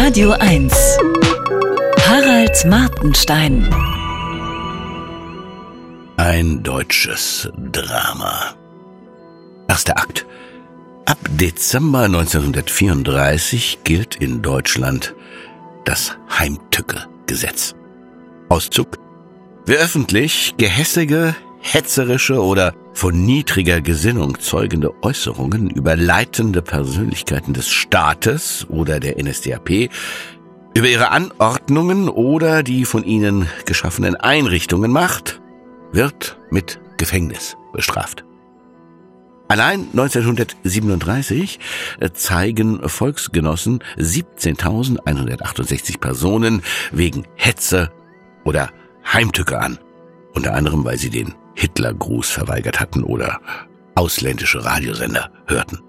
Radio 1. Harald Martenstein. Ein deutsches Drama. Erster Akt. Ab Dezember 1934 gilt in Deutschland das Heimtücke-Gesetz. Auszug. Wer öffentlich gehässige, hetzerische oder von niedriger Gesinnung zeugende Äußerungen über leitende Persönlichkeiten des Staates oder der NSDAP, über ihre Anordnungen oder die von ihnen geschaffenen Einrichtungen macht, wird mit Gefängnis bestraft. Allein 1937 zeigen Volksgenossen 17.168 Personen wegen Hetze oder Heimtücke an, unter anderem weil sie den Hitlergruß verweigert hatten oder ausländische Radiosender hörten.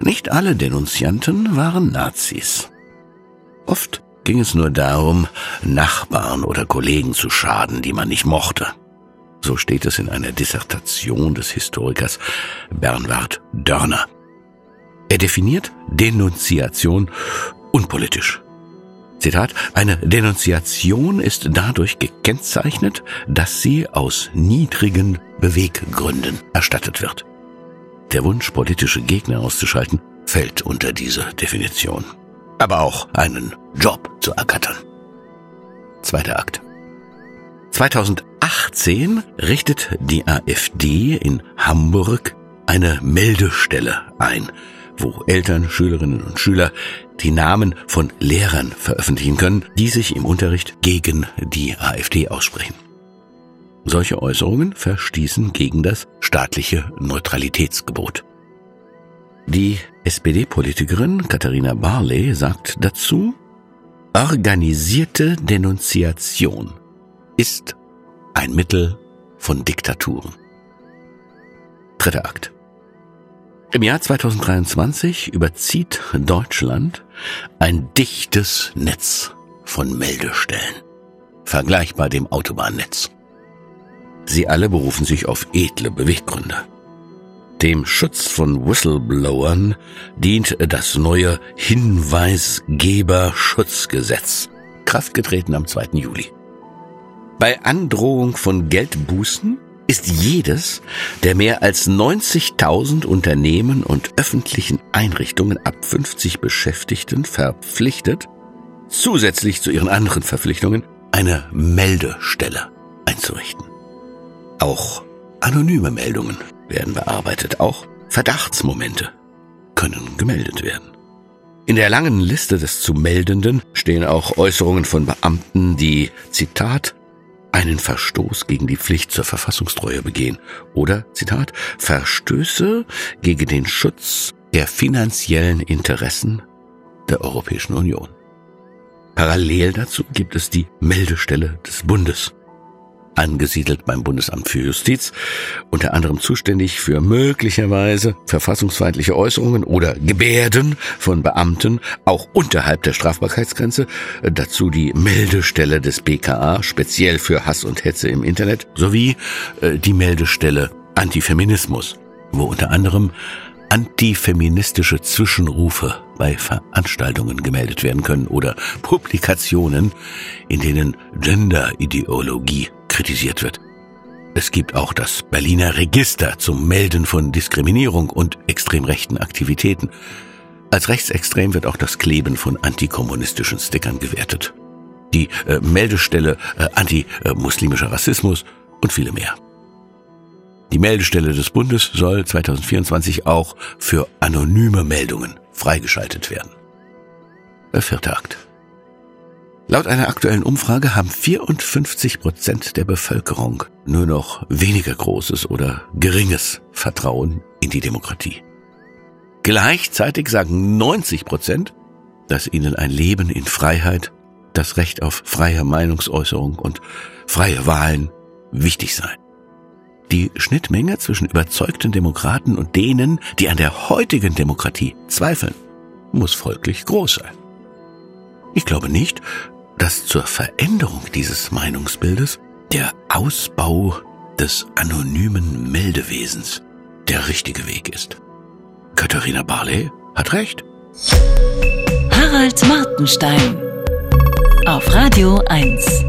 Nicht alle Denunzianten waren Nazis. Oft ging es nur darum, Nachbarn oder Kollegen zu schaden, die man nicht mochte. So steht es in einer Dissertation des Historikers Bernward Dörner. Er definiert Denunziation unpolitisch. Zitat, eine Denunziation ist dadurch gekennzeichnet, dass sie aus niedrigen Beweggründen erstattet wird. Der Wunsch, politische Gegner auszuschalten, fällt unter diese Definition. Aber auch einen Job zu ergattern. Zweiter Akt. 2018 richtet die AfD in Hamburg eine Meldestelle ein, wo Eltern, Schülerinnen und Schüler die Namen von Lehrern veröffentlichen können, die sich im Unterricht gegen die AfD aussprechen. Solche Äußerungen verstießen gegen das staatliche Neutralitätsgebot. Die SPD-Politikerin Katharina Barley sagt dazu, organisierte Denunziation ist ein Mittel von Diktaturen. Dritter Akt. Im Jahr 2023 überzieht Deutschland ein dichtes Netz von Meldestellen, vergleichbar dem Autobahnnetz. Sie alle berufen sich auf edle Beweggründe. Dem Schutz von Whistleblowern dient das neue Hinweisgeberschutzgesetz, kraftgetreten am 2. Juli. Bei Androhung von Geldbußen ist jedes der mehr als 90.000 Unternehmen und öffentlichen Einrichtungen ab 50 Beschäftigten verpflichtet, zusätzlich zu ihren anderen Verpflichtungen eine Meldestelle einzurichten. Auch anonyme Meldungen werden bearbeitet, auch Verdachtsmomente können gemeldet werden. In der langen Liste des zu Meldenden stehen auch Äußerungen von Beamten, die, Zitat, einen Verstoß gegen die Pflicht zur Verfassungstreue begehen oder, Zitat, Verstöße gegen den Schutz der finanziellen Interessen der Europäischen Union. Parallel dazu gibt es die Meldestelle des Bundes angesiedelt beim Bundesamt für Justiz, unter anderem zuständig für möglicherweise verfassungsfeindliche Äußerungen oder Gebärden von Beamten, auch unterhalb der Strafbarkeitsgrenze, dazu die Meldestelle des BKA, speziell für Hass und Hetze im Internet, sowie äh, die Meldestelle Antifeminismus, wo unter anderem antifeministische Zwischenrufe bei Veranstaltungen gemeldet werden können oder Publikationen, in denen Genderideologie kritisiert wird. Es gibt auch das Berliner Register zum Melden von Diskriminierung und extrem rechten Aktivitäten. Als rechtsextrem wird auch das Kleben von antikommunistischen Stickern gewertet. Die äh, Meldestelle äh, antimuslimischer Rassismus und viele mehr. Die Meldestelle des Bundes soll 2024 auch für anonyme Meldungen freigeschaltet werden. Der vierte Akt. Laut einer aktuellen Umfrage haben 54 Prozent der Bevölkerung nur noch weniger großes oder geringes Vertrauen in die Demokratie. Gleichzeitig sagen 90 Prozent, dass ihnen ein Leben in Freiheit, das Recht auf freie Meinungsäußerung und freie Wahlen wichtig sei. Die Schnittmenge zwischen überzeugten Demokraten und denen, die an der heutigen Demokratie zweifeln, muss folglich groß sein. Ich glaube nicht, dass zur Veränderung dieses Meinungsbildes der Ausbau des anonymen Meldewesens der richtige Weg ist. Katharina Barley hat recht. Harald Martenstein. Auf Radio 1.